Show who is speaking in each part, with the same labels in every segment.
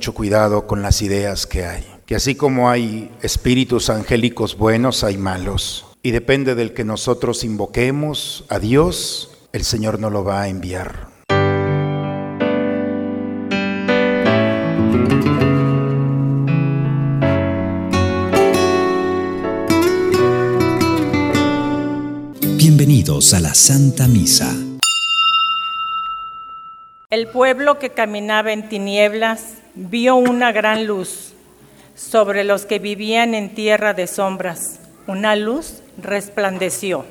Speaker 1: Mucho cuidado con las ideas que hay. Que así como hay espíritus angélicos buenos, hay malos. Y depende del que nosotros invoquemos a Dios, el Señor no lo va a enviar.
Speaker 2: Bienvenidos a la Santa Misa.
Speaker 3: El pueblo que caminaba en tinieblas vio una gran luz sobre los que vivían en tierra de sombras. Una luz resplandeció.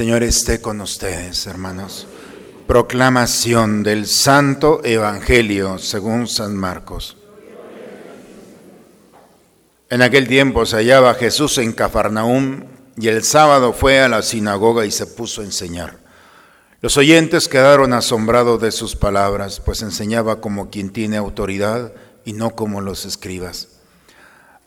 Speaker 1: Señor esté con ustedes, hermanos. Proclamación del Santo Evangelio según San Marcos. En aquel tiempo se hallaba Jesús en Cafarnaúm y el sábado fue a la sinagoga y se puso a enseñar. Los oyentes quedaron asombrados de sus palabras, pues enseñaba como quien tiene autoridad y no como los escribas.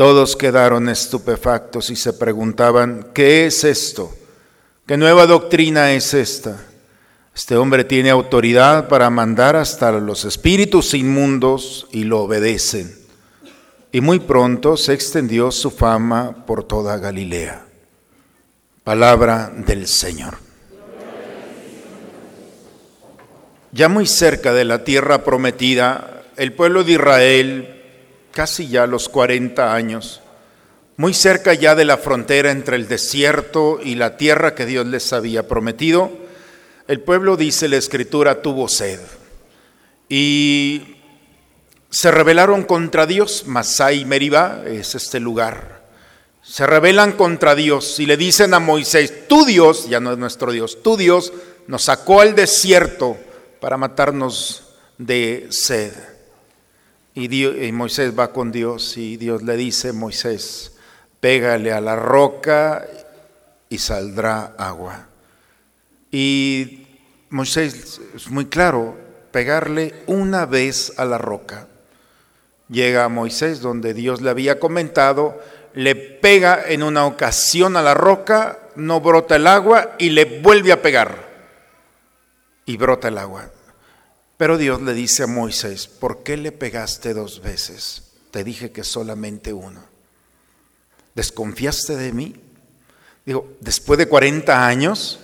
Speaker 1: Todos quedaron estupefactos y se preguntaban, ¿qué es esto? ¿Qué nueva doctrina es esta? Este hombre tiene autoridad para mandar hasta los espíritus inmundos y lo obedecen. Y muy pronto se extendió su fama por toda Galilea. Palabra del Señor. Ya muy cerca de la tierra prometida, el pueblo de Israel, casi ya los 40 años, muy cerca ya de la frontera entre el desierto y la tierra que Dios les había prometido, el pueblo, dice la escritura, tuvo sed. Y se rebelaron contra Dios, Masai Meribá es este lugar. Se rebelan contra Dios y le dicen a Moisés, tú Dios, ya no es nuestro Dios, tú Dios nos sacó al desierto para matarnos de sed. Y, Moisés va con Dios y Dios le dice, Moisés, pégale a la roca y saldrá agua. Y Moisés es muy claro, pegarle una vez a la roca. Llega a Moisés donde Dios le había comentado, le pega en una ocasión a la roca, no brota el agua y le vuelve a pegar. Y brota el agua. Pero Dios le dice a Moisés, ¿por qué le pegaste dos veces? Te dije que solamente uno. ¿Desconfiaste de mí? Digo, después de 40 años,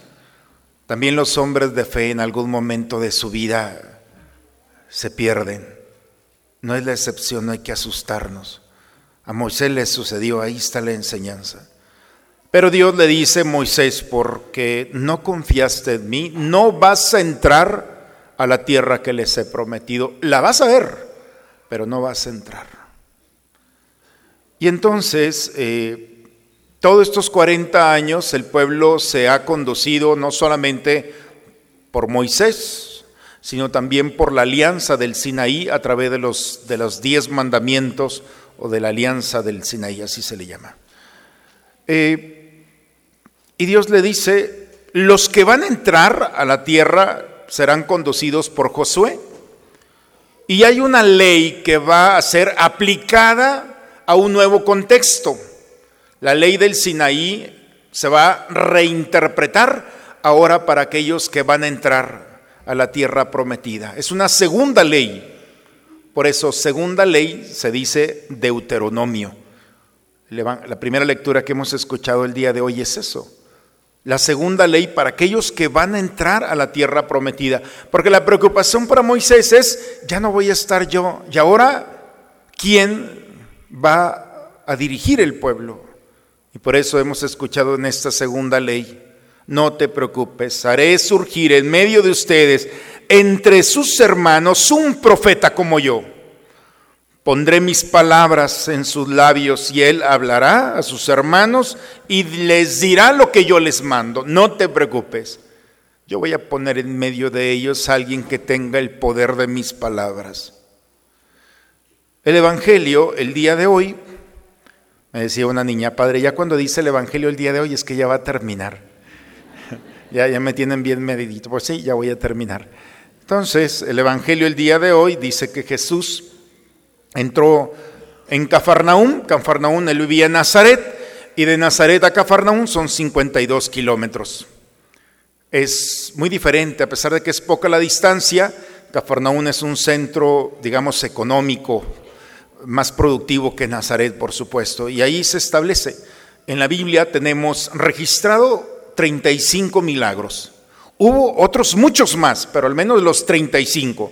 Speaker 1: también los hombres de fe en algún momento de su vida se pierden. No es la excepción, no hay que asustarnos. A Moisés le sucedió, ahí está la enseñanza. Pero Dios le dice, Moisés, porque no confiaste en mí, no vas a entrar a la tierra que les he prometido. La vas a ver, pero no vas a entrar. Y entonces, eh, todos estos 40 años el pueblo se ha conducido no solamente por Moisés, sino también por la alianza del Sinaí a través de los, de los diez mandamientos o de la alianza del Sinaí, así se le llama. Eh, y Dios le dice, los que van a entrar a la tierra serán conducidos por Josué. Y hay una ley que va a ser aplicada a un nuevo contexto. La ley del Sinaí se va a reinterpretar ahora para aquellos que van a entrar a la tierra prometida. Es una segunda ley. Por eso, segunda ley se dice Deuteronomio. La primera lectura que hemos escuchado el día de hoy es eso la segunda ley para aquellos que van a entrar a la tierra prometida. Porque la preocupación para Moisés es, ya no voy a estar yo. Y ahora, ¿quién va a dirigir el pueblo? Y por eso hemos escuchado en esta segunda ley, no te preocupes, haré surgir en medio de ustedes, entre sus hermanos, un profeta como yo. Pondré mis palabras en sus labios y él hablará a sus hermanos y les dirá lo que yo les mando. No te preocupes. Yo voy a poner en medio de ellos a alguien que tenga el poder de mis palabras. El Evangelio, el día de hoy, me decía una niña, padre, ya cuando dice el Evangelio el día de hoy es que ya va a terminar. ya, ya me tienen bien medidito. Pues sí, ya voy a terminar. Entonces, el Evangelio el día de hoy dice que Jesús entró en Cafarnaúm, Cafarnaúm él vivía en Nazaret, y de Nazaret a Cafarnaúm son 52 kilómetros. Es muy diferente, a pesar de que es poca la distancia, Cafarnaúm es un centro, digamos, económico, más productivo que Nazaret, por supuesto, y ahí se establece. En la Biblia tenemos registrado 35 milagros. Hubo otros muchos más, pero al menos los 35.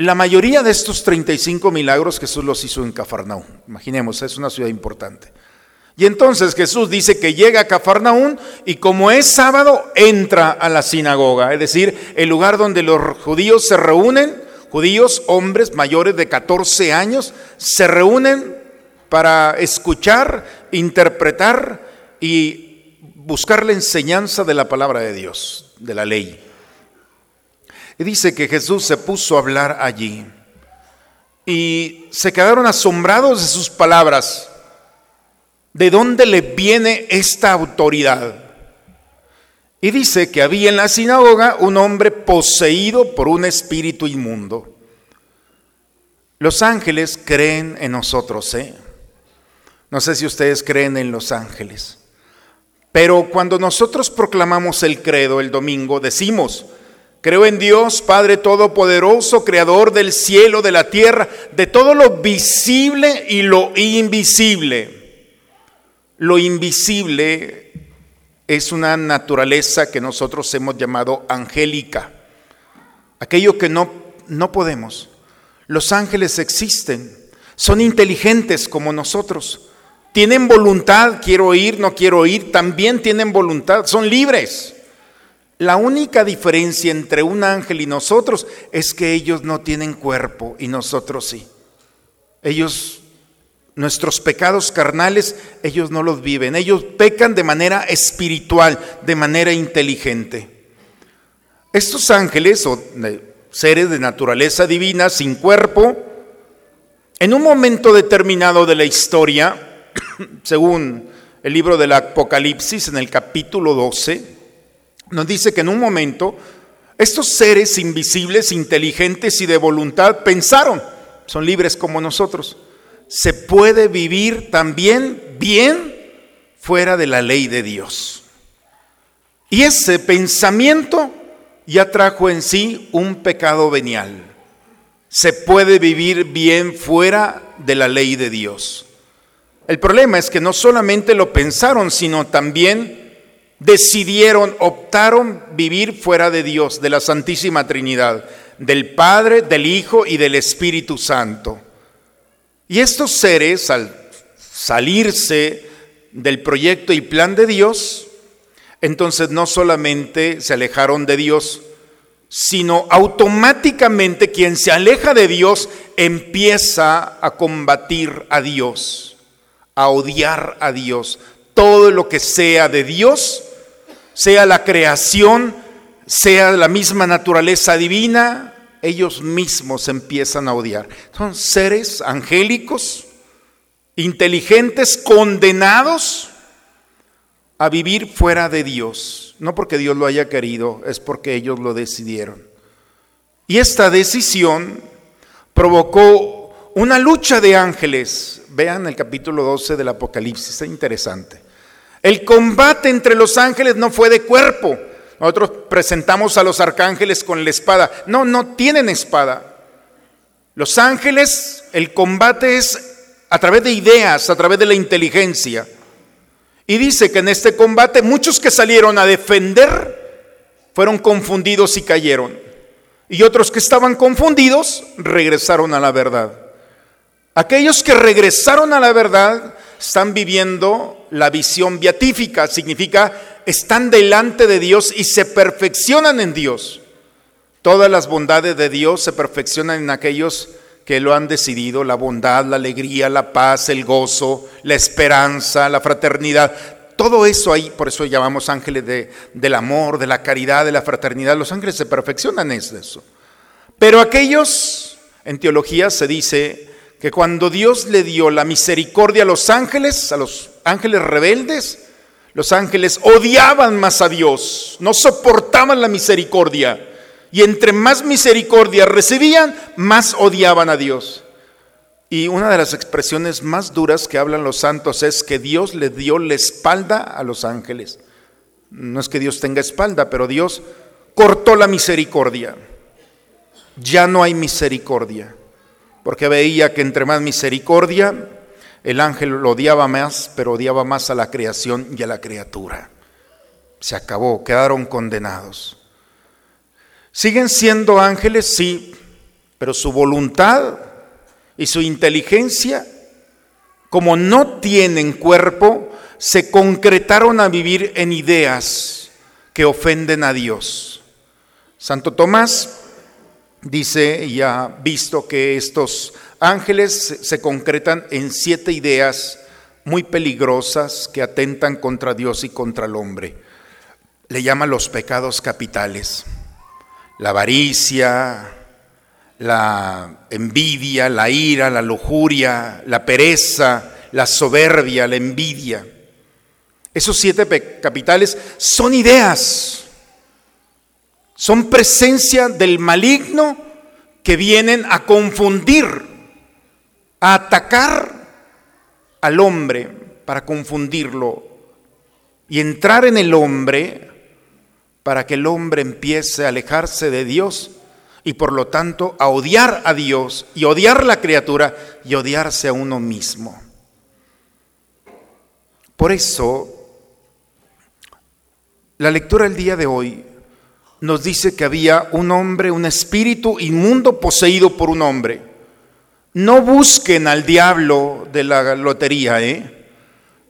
Speaker 1: La mayoría de estos 35 milagros Jesús los hizo en Cafarnaúm. Imaginemos, es una ciudad importante. Y entonces Jesús dice que llega a Cafarnaúm y como es sábado, entra a la sinagoga, es decir, el lugar donde los judíos se reúnen, judíos, hombres mayores de 14 años, se reúnen para escuchar, interpretar y buscar la enseñanza de la palabra de Dios, de la ley. Y dice que Jesús se puso a hablar allí y se quedaron asombrados de sus palabras. ¿De dónde le viene esta autoridad? Y dice que había en la sinagoga un hombre poseído por un espíritu inmundo. Los ángeles creen en nosotros, ¿eh? No sé si ustedes creen en los ángeles. Pero cuando nosotros proclamamos el credo el domingo, decimos, Creo en Dios, Padre Todopoderoso, Creador del cielo, de la tierra, de todo lo visible y lo invisible. Lo invisible es una naturaleza que nosotros hemos llamado angélica, aquello que no, no podemos. Los ángeles existen, son inteligentes como nosotros, tienen voluntad, quiero ir, no quiero ir, también tienen voluntad, son libres. La única diferencia entre un ángel y nosotros es que ellos no tienen cuerpo y nosotros sí. Ellos, nuestros pecados carnales, ellos no los viven. Ellos pecan de manera espiritual, de manera inteligente. Estos ángeles o seres de naturaleza divina sin cuerpo, en un momento determinado de la historia, según el libro del Apocalipsis en el capítulo 12, nos dice que en un momento estos seres invisibles, inteligentes y de voluntad pensaron, son libres como nosotros, se puede vivir también bien fuera de la ley de Dios. Y ese pensamiento ya trajo en sí un pecado venial. Se puede vivir bien fuera de la ley de Dios. El problema es que no solamente lo pensaron, sino también decidieron, optaron vivir fuera de Dios, de la Santísima Trinidad, del Padre, del Hijo y del Espíritu Santo. Y estos seres, al salirse del proyecto y plan de Dios, entonces no solamente se alejaron de Dios, sino automáticamente quien se aleja de Dios empieza a combatir a Dios, a odiar a Dios. Todo lo que sea de Dios sea la creación, sea la misma naturaleza divina, ellos mismos empiezan a odiar. Son seres angélicos, inteligentes, condenados a vivir fuera de Dios. No porque Dios lo haya querido, es porque ellos lo decidieron. Y esta decisión provocó una lucha de ángeles. Vean el capítulo 12 del Apocalipsis, es interesante. El combate entre los ángeles no fue de cuerpo. Nosotros presentamos a los arcángeles con la espada. No, no tienen espada. Los ángeles, el combate es a través de ideas, a través de la inteligencia. Y dice que en este combate muchos que salieron a defender fueron confundidos y cayeron. Y otros que estaban confundidos regresaron a la verdad. Aquellos que regresaron a la verdad están viviendo la visión beatífica, significa están delante de Dios y se perfeccionan en Dios. Todas las bondades de Dios se perfeccionan en aquellos que lo han decidido, la bondad, la alegría, la paz, el gozo, la esperanza, la fraternidad. Todo eso ahí, por eso llamamos ángeles de, del amor, de la caridad, de la fraternidad. Los ángeles se perfeccionan en eso. Pero aquellos, en teología se dice que cuando Dios le dio la misericordia a los ángeles, a los ángeles rebeldes, los ángeles odiaban más a Dios, no soportaban la misericordia. Y entre más misericordia recibían, más odiaban a Dios. Y una de las expresiones más duras que hablan los santos es que Dios le dio la espalda a los ángeles. No es que Dios tenga espalda, pero Dios cortó la misericordia. Ya no hay misericordia, porque veía que entre más misericordia, el ángel lo odiaba más, pero odiaba más a la creación y a la criatura. Se acabó, quedaron condenados. ¿Siguen siendo ángeles? Sí, pero su voluntad y su inteligencia, como no tienen cuerpo, se concretaron a vivir en ideas que ofenden a Dios. Santo Tomás dice y ha visto que estos ángeles se concretan en siete ideas muy peligrosas que atentan contra Dios y contra el hombre. Le llama los pecados capitales la avaricia, la envidia, la ira, la lujuria, la pereza, la soberbia, la envidia. Esos siete capitales son ideas, son presencia del maligno que vienen a confundir, a atacar al hombre para confundirlo y entrar en el hombre para que el hombre empiece a alejarse de Dios y por lo tanto a odiar a Dios y odiar la criatura y odiarse a uno mismo. Por eso, la lectura del día de hoy nos dice que había un hombre, un espíritu inmundo poseído por un hombre. No busquen al diablo de la lotería, ¿eh?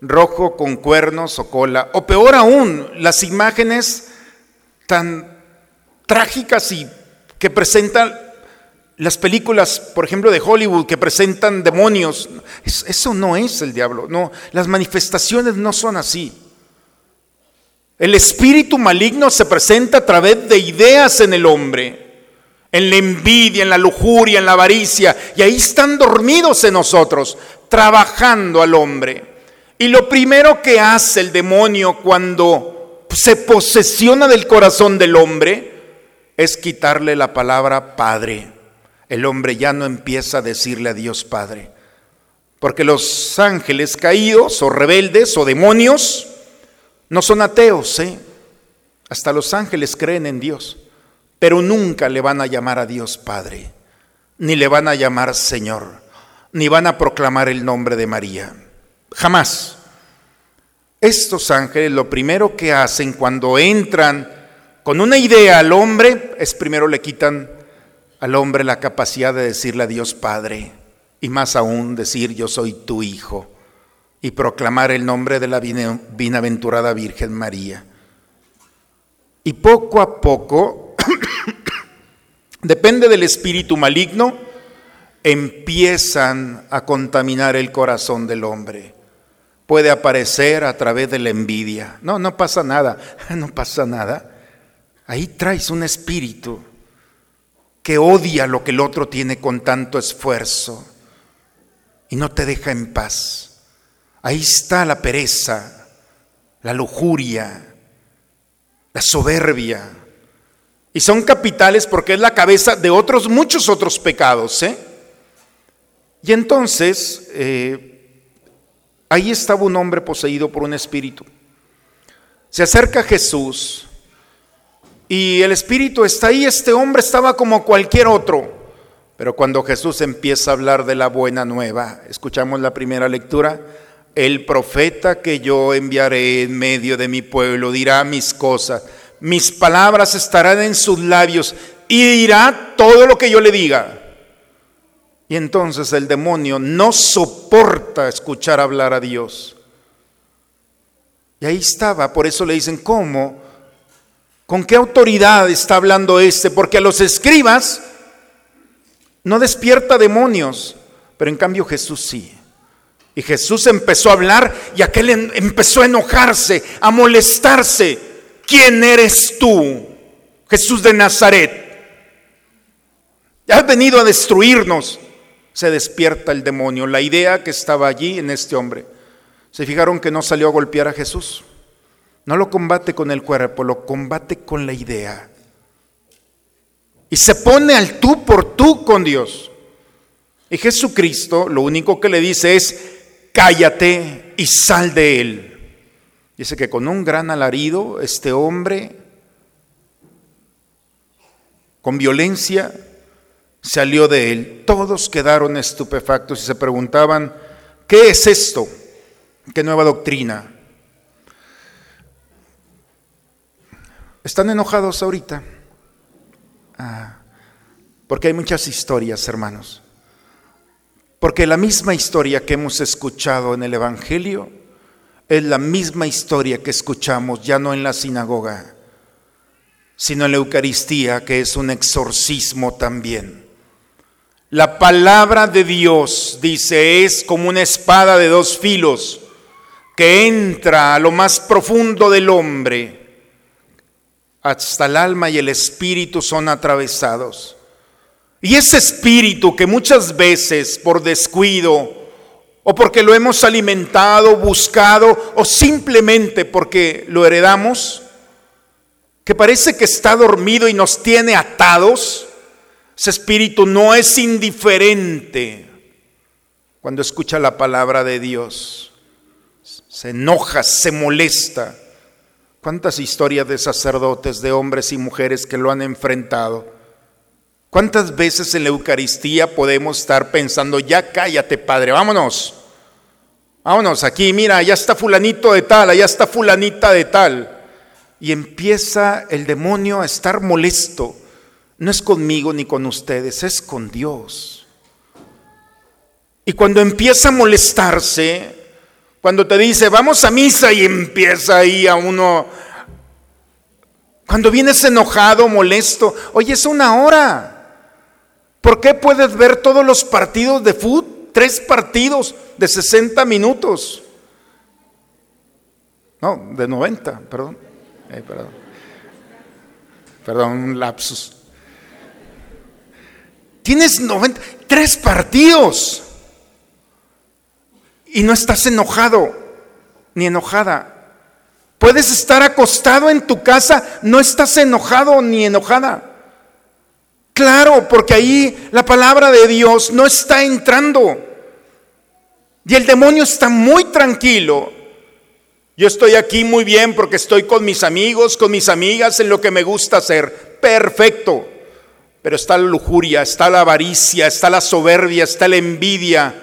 Speaker 1: rojo con cuernos o cola, o peor aún, las imágenes tan trágicas y que presentan las películas, por ejemplo, de Hollywood, que presentan demonios. Eso no es el diablo, no, las manifestaciones no son así. El espíritu maligno se presenta a través de ideas en el hombre, en la envidia, en la lujuria, en la avaricia, y ahí están dormidos en nosotros, trabajando al hombre. Y lo primero que hace el demonio cuando se posesiona del corazón del hombre es quitarle la palabra Padre. El hombre ya no empieza a decirle a Dios Padre. Porque los ángeles caídos o rebeldes o demonios no son ateos, ¿eh? Hasta los ángeles creen en Dios, pero nunca le van a llamar a Dios Padre, ni le van a llamar Señor, ni van a proclamar el nombre de María. Jamás. Estos ángeles lo primero que hacen cuando entran con una idea al hombre es primero le quitan al hombre la capacidad de decirle a Dios Padre y más aún decir yo soy tu hijo y proclamar el nombre de la bienaventurada Virgen María. Y poco a poco, depende del espíritu maligno, empiezan a contaminar el corazón del hombre puede aparecer a través de la envidia. No, no pasa nada, no pasa nada. Ahí traes un espíritu que odia lo que el otro tiene con tanto esfuerzo y no te deja en paz. Ahí está la pereza, la lujuria, la soberbia. Y son capitales porque es la cabeza de otros, muchos otros pecados. ¿eh? Y entonces, eh, Ahí estaba un hombre poseído por un espíritu. Se acerca Jesús y el espíritu está ahí. Este hombre estaba como cualquier otro. Pero cuando Jesús empieza a hablar de la buena nueva, escuchamos la primera lectura, el profeta que yo enviaré en medio de mi pueblo dirá mis cosas, mis palabras estarán en sus labios y dirá todo lo que yo le diga. Y entonces el demonio no soporta escuchar hablar a Dios. Y ahí estaba, por eso le dicen, ¿cómo? ¿Con qué autoridad está hablando este? Porque a los escribas no despierta demonios, pero en cambio Jesús sí. Y Jesús empezó a hablar y aquel em, empezó a enojarse, a molestarse. ¿Quién eres tú? Jesús de Nazaret. Has venido a destruirnos. Se despierta el demonio, la idea que estaba allí en este hombre. ¿Se fijaron que no salió a golpear a Jesús? No lo combate con el cuerpo, lo combate con la idea. Y se pone al tú por tú con Dios. Y Jesucristo lo único que le dice es, cállate y sal de él. Dice que con un gran alarido, este hombre, con violencia, salió de él. Todos quedaron estupefactos y se preguntaban, ¿qué es esto? ¿Qué nueva doctrina? ¿Están enojados ahorita? Ah, porque hay muchas historias, hermanos. Porque la misma historia que hemos escuchado en el Evangelio es la misma historia que escuchamos ya no en la sinagoga, sino en la Eucaristía, que es un exorcismo también. La palabra de Dios, dice, es como una espada de dos filos que entra a lo más profundo del hombre. Hasta el alma y el espíritu son atravesados. Y ese espíritu que muchas veces por descuido o porque lo hemos alimentado, buscado o simplemente porque lo heredamos, que parece que está dormido y nos tiene atados, ese espíritu no es indiferente cuando escucha la palabra de Dios. Se enoja, se molesta. ¿Cuántas historias de sacerdotes, de hombres y mujeres que lo han enfrentado? ¿Cuántas veces en la Eucaristía podemos estar pensando, ya cállate, Padre, vámonos? Vámonos, aquí, mira, ya está fulanito de tal, allá está fulanita de tal. Y empieza el demonio a estar molesto. No es conmigo ni con ustedes, es con Dios. Y cuando empieza a molestarse, cuando te dice, vamos a misa y empieza ahí a uno, cuando vienes enojado, molesto, oye, es una hora. ¿Por qué puedes ver todos los partidos de fútbol? Tres partidos de 60 minutos. No, de 90, perdón. perdón. Perdón, un lapsus. Tienes 90, tres partidos. Y no estás enojado ni enojada. Puedes estar acostado en tu casa, no estás enojado ni enojada. Claro, porque ahí la palabra de Dios no está entrando. Y el demonio está muy tranquilo. Yo estoy aquí muy bien porque estoy con mis amigos, con mis amigas en lo que me gusta hacer. Perfecto. Pero está la lujuria, está la avaricia, está la soberbia, está la envidia,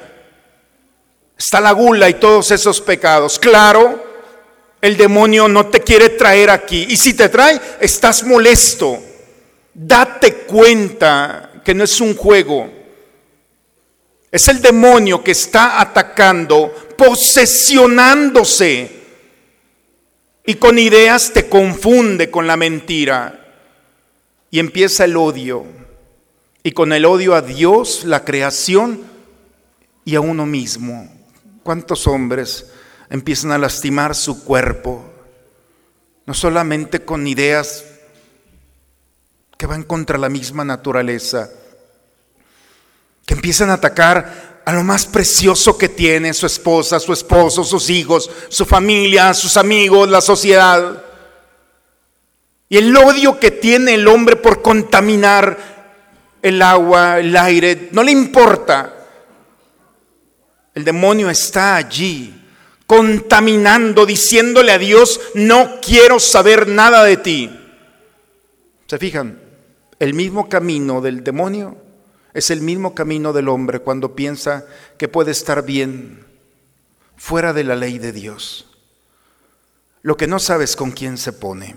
Speaker 1: está la gula y todos esos pecados. Claro, el demonio no te quiere traer aquí. Y si te trae, estás molesto. Date cuenta que no es un juego. Es el demonio que está atacando, posesionándose. Y con ideas te confunde con la mentira. Y empieza el odio. Y con el odio a Dios, la creación y a uno mismo. ¿Cuántos hombres empiezan a lastimar su cuerpo? No solamente con ideas que van contra la misma naturaleza, que empiezan a atacar a lo más precioso que tiene su esposa, su esposo, sus hijos, su familia, sus amigos, la sociedad. Y el odio que tiene el hombre por contaminar el agua, el aire, no le importa. El demonio está allí, contaminando, diciéndole a Dios, no quiero saber nada de ti. ¿Se fijan? El mismo camino del demonio es el mismo camino del hombre cuando piensa que puede estar bien fuera de la ley de Dios. Lo que no sabes con quién se pone.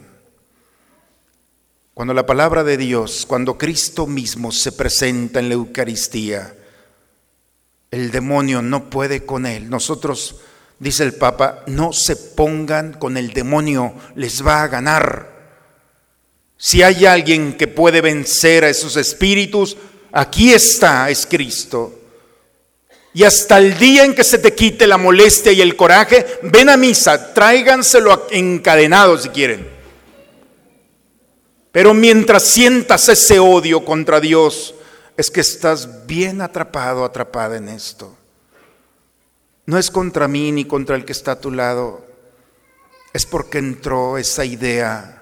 Speaker 1: Cuando la palabra de Dios, cuando Cristo mismo se presenta en la Eucaristía, el demonio no puede con él. Nosotros dice el Papa, no se pongan con el demonio, les va a ganar. Si hay alguien que puede vencer a esos espíritus, aquí está, es Cristo. Y hasta el día en que se te quite la molestia y el coraje, ven a misa, tráiganselo encadenado si quieren. Pero mientras sientas ese odio contra Dios, es que estás bien atrapado, atrapada en esto. No es contra mí ni contra el que está a tu lado, es porque entró esa idea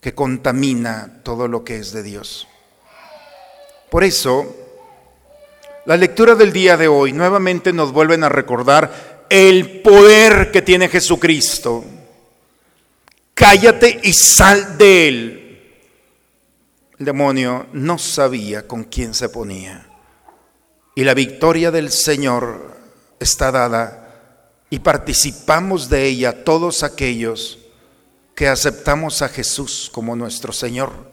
Speaker 1: que contamina todo lo que es de Dios. Por eso, la lectura del día de hoy nuevamente nos vuelven a recordar el poder que tiene Jesucristo. Cállate y sal de él. El demonio no sabía con quién se ponía. Y la victoria del Señor está dada y participamos de ella todos aquellos que aceptamos a Jesús como nuestro Señor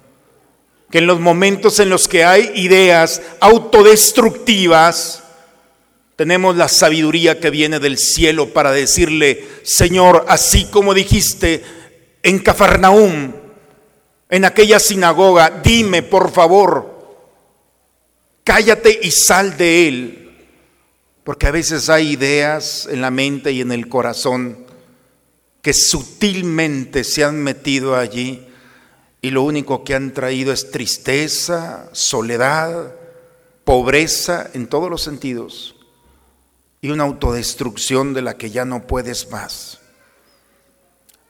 Speaker 1: que en los momentos en los que hay ideas autodestructivas, tenemos la sabiduría que viene del cielo para decirle, Señor, así como dijiste en Cafarnaum, en aquella sinagoga, dime por favor, cállate y sal de él. Porque a veces hay ideas en la mente y en el corazón que sutilmente se han metido allí y lo único que han traído es tristeza, soledad, pobreza en todos los sentidos y una autodestrucción de la que ya no puedes más.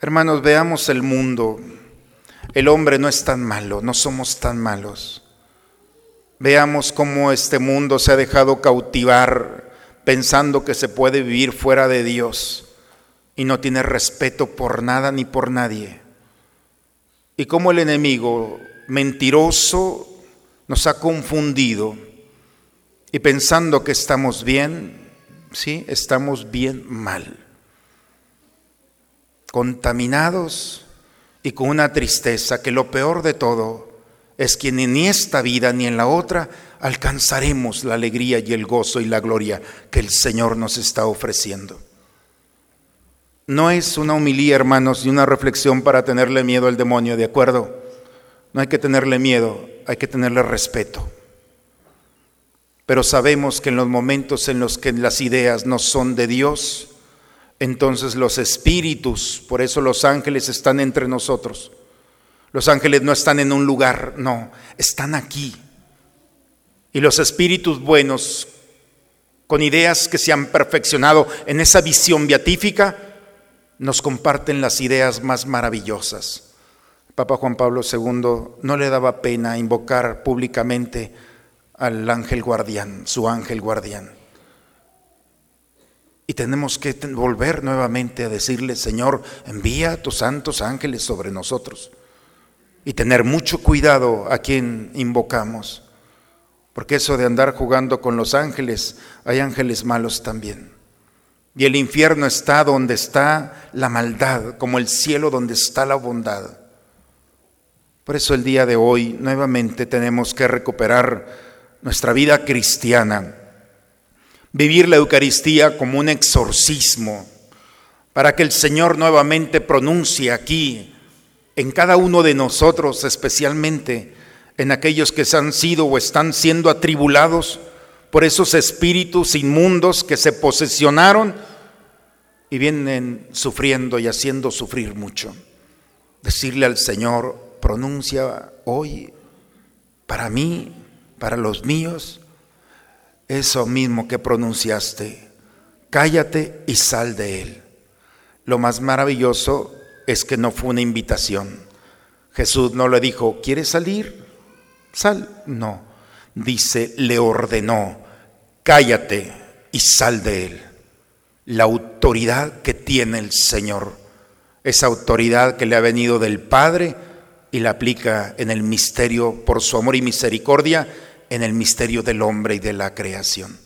Speaker 1: Hermanos, veamos el mundo. El hombre no es tan malo, no somos tan malos. Veamos cómo este mundo se ha dejado cautivar pensando que se puede vivir fuera de Dios y no tiene respeto por nada ni por nadie y cómo el enemigo mentiroso nos ha confundido y pensando que estamos bien, sí, estamos bien mal, contaminados y con una tristeza que lo peor de todo es que ni en esta vida ni en la otra alcanzaremos la alegría y el gozo y la gloria que el Señor nos está ofreciendo. No es una humilía, hermanos, ni una reflexión para tenerle miedo al demonio, ¿de acuerdo? No hay que tenerle miedo, hay que tenerle respeto. Pero sabemos que en los momentos en los que las ideas no son de Dios, entonces los espíritus, por eso los ángeles están entre nosotros. Los ángeles no están en un lugar, no, están aquí. Y los espíritus buenos, con ideas que se han perfeccionado en esa visión beatífica, nos comparten las ideas más maravillosas. Papa Juan Pablo II no le daba pena invocar públicamente al ángel guardián, su ángel guardián. Y tenemos que volver nuevamente a decirle, Señor, envía a tus santos ángeles sobre nosotros. Y tener mucho cuidado a quien invocamos. Porque eso de andar jugando con los ángeles, hay ángeles malos también. Y el infierno está donde está la maldad, como el cielo donde está la bondad. Por eso el día de hoy nuevamente tenemos que recuperar nuestra vida cristiana, vivir la Eucaristía como un exorcismo, para que el Señor nuevamente pronuncie aquí, en cada uno de nosotros, especialmente en aquellos que han sido o están siendo atribulados por esos espíritus inmundos que se posesionaron y vienen sufriendo y haciendo sufrir mucho. Decirle al Señor, pronuncia hoy para mí, para los míos, eso mismo que pronunciaste. Cállate y sal de él. Lo más maravilloso es que no fue una invitación. Jesús no le dijo, ¿quieres salir? Sal. No. Dice, le ordenó, cállate y sal de él la autoridad que tiene el Señor, esa autoridad que le ha venido del Padre y la aplica en el misterio, por su amor y misericordia, en el misterio del hombre y de la creación.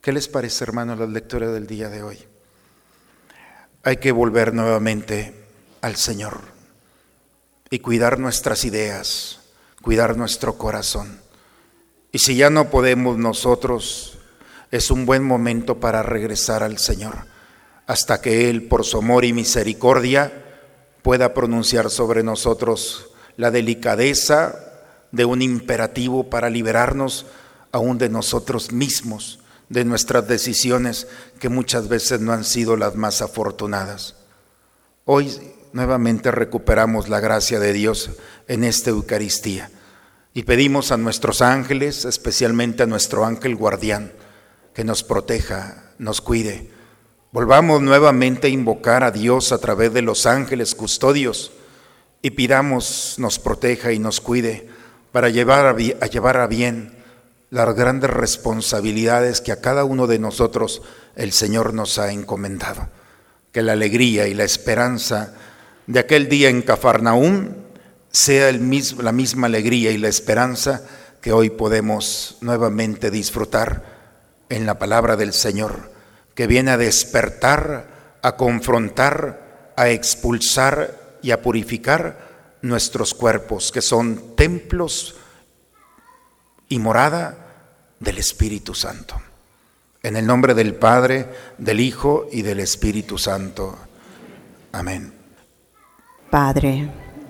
Speaker 1: ¿Qué les parece, hermanos, la lectura del día de hoy? Hay que volver nuevamente al Señor y cuidar nuestras ideas, cuidar nuestro corazón. Y si ya no podemos nosotros es un buen momento para regresar al Señor, hasta que Él, por su amor y misericordia, pueda pronunciar sobre nosotros la delicadeza de un imperativo para liberarnos aún de nosotros mismos, de nuestras decisiones que muchas veces no han sido las más afortunadas. Hoy nuevamente recuperamos la gracia de Dios en esta Eucaristía y pedimos a nuestros ángeles, especialmente a nuestro ángel guardián, que nos proteja, nos cuide. Volvamos nuevamente a invocar a Dios a través de los ángeles custodios y pidamos nos proteja y nos cuide para llevar a, llevar a bien las grandes responsabilidades que a cada uno de nosotros el Señor nos ha encomendado. Que la alegría y la esperanza de aquel día en Cafarnaúm sea el mismo, la misma alegría y la esperanza que hoy podemos nuevamente disfrutar en la palabra del Señor, que viene a despertar, a confrontar, a expulsar y a purificar nuestros cuerpos, que son templos y morada del Espíritu Santo. En el nombre del Padre, del Hijo y del Espíritu Santo. Amén.
Speaker 4: Padre,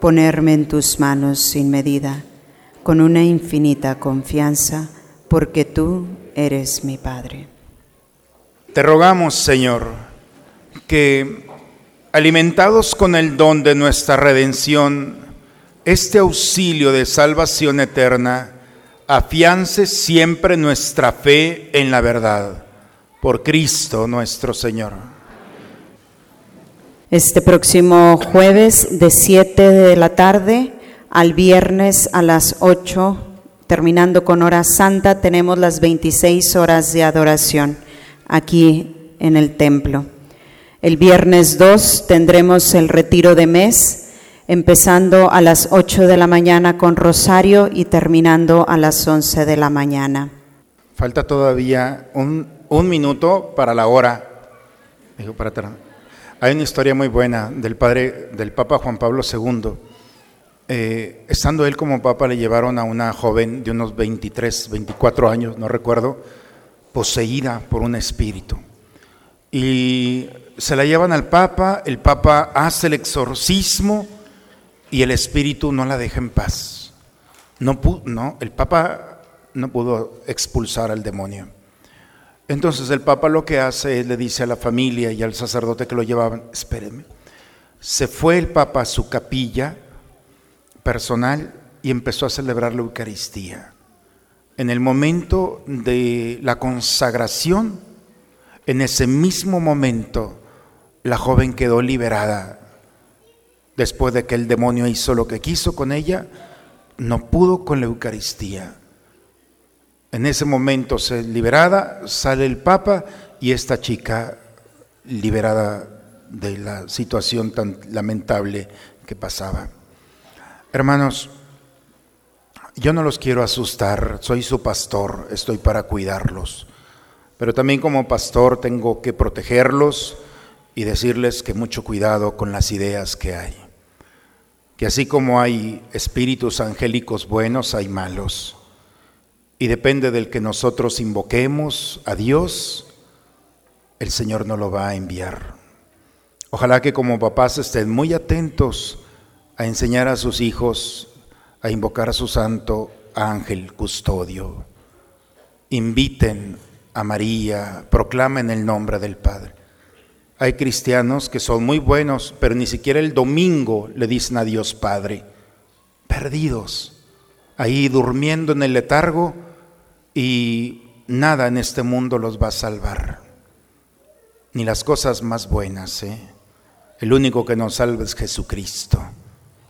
Speaker 4: ponerme en tus manos sin medida, con una infinita confianza, porque tú eres mi Padre.
Speaker 1: Te rogamos, Señor, que alimentados con el don de nuestra redención, este auxilio de salvación eterna, afiance siempre nuestra fe en la verdad. Por Cristo nuestro Señor.
Speaker 4: Este próximo jueves de 7 de la tarde al viernes a las 8, terminando con hora santa, tenemos las 26 horas de adoración aquí en el templo. El viernes 2 tendremos el retiro de mes, empezando a las 8 de la mañana con rosario y terminando a las 11 de la mañana.
Speaker 1: Falta todavía un, un minuto para la hora. Para hay una historia muy buena del padre, del Papa Juan Pablo II. Eh, estando él como papa, le llevaron a una joven de unos 23, 24 años, no recuerdo, poseída por un espíritu. Y se la llevan al papa, el papa hace el exorcismo y el espíritu no la deja en paz. No, no el papa no pudo expulsar al demonio. Entonces el Papa lo que hace es le dice a la familia y al sacerdote que lo llevaban, espérenme, se fue el Papa a su capilla personal y empezó a celebrar la Eucaristía. En el momento de la consagración, en ese mismo momento, la joven quedó liberada. Después de que el demonio hizo lo que quiso con ella, no pudo con la Eucaristía. En ese momento se liberada, sale el Papa y esta chica liberada de la situación tan lamentable que pasaba. Hermanos, yo no los quiero asustar, soy su pastor, estoy para cuidarlos, pero también como pastor tengo que protegerlos y decirles que mucho cuidado con las ideas que hay, que así como hay espíritus angélicos buenos, hay malos y depende del que nosotros invoquemos a Dios, el Señor no lo va a enviar. Ojalá que como papás estén muy atentos a enseñar a sus hijos a invocar a su santo ángel custodio. Inviten a María, proclamen el nombre del Padre. Hay cristianos que son muy buenos, pero ni siquiera el domingo le dicen a Dios Padre. Perdidos, ahí durmiendo en el letargo, y nada en este mundo los va a salvar, ni las cosas más buenas. ¿eh? El único que nos salva es Jesucristo.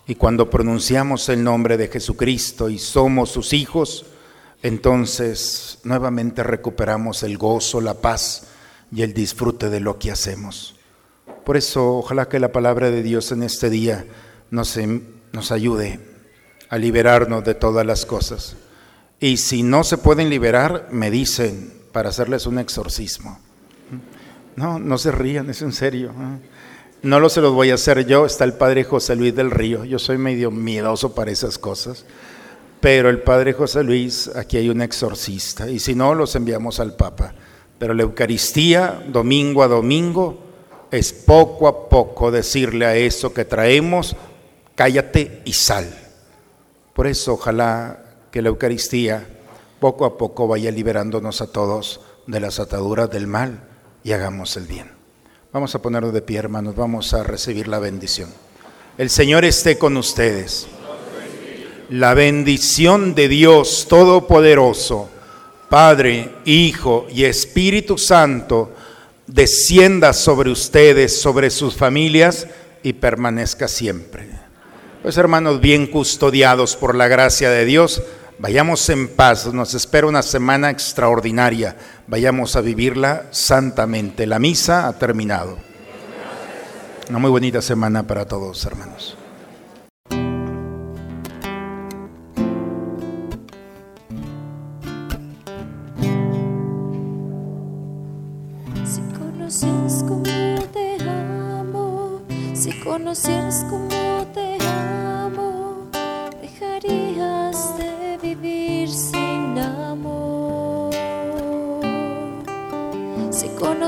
Speaker 1: Y cuando pronunciamos el nombre de Jesucristo y somos sus hijos, entonces nuevamente recuperamos el gozo, la paz y el disfrute de lo que hacemos. Por eso, ojalá que la palabra de Dios en este día nos, em, nos ayude a liberarnos de todas las cosas. Y si no se pueden liberar, me dicen para hacerles un exorcismo. No, no se rían, es en serio. ¿eh? No lo se los voy a hacer yo, está el padre José Luis del Río. Yo soy medio miedoso para esas cosas. Pero el padre José Luis, aquí hay un exorcista. Y si no, los enviamos al Papa. Pero la Eucaristía, domingo a domingo, es poco a poco decirle a eso que traemos, cállate y sal. Por eso ojalá que la Eucaristía poco a poco vaya liberándonos a todos de las ataduras del mal y hagamos el bien. Vamos a ponernos de pie, hermanos, vamos a recibir la bendición. El Señor esté con ustedes. La bendición de Dios Todopoderoso, Padre, Hijo y Espíritu Santo, descienda sobre ustedes, sobre sus familias y permanezca siempre. Pues hermanos, bien custodiados por la gracia de Dios, Vayamos en paz, nos espera una semana extraordinaria. Vayamos a vivirla santamente. La misa ha terminado. Una muy bonita semana para todos, hermanos.
Speaker 5: Si conocieras cómo te amo, si cómo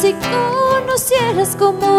Speaker 5: Si conocieras cómo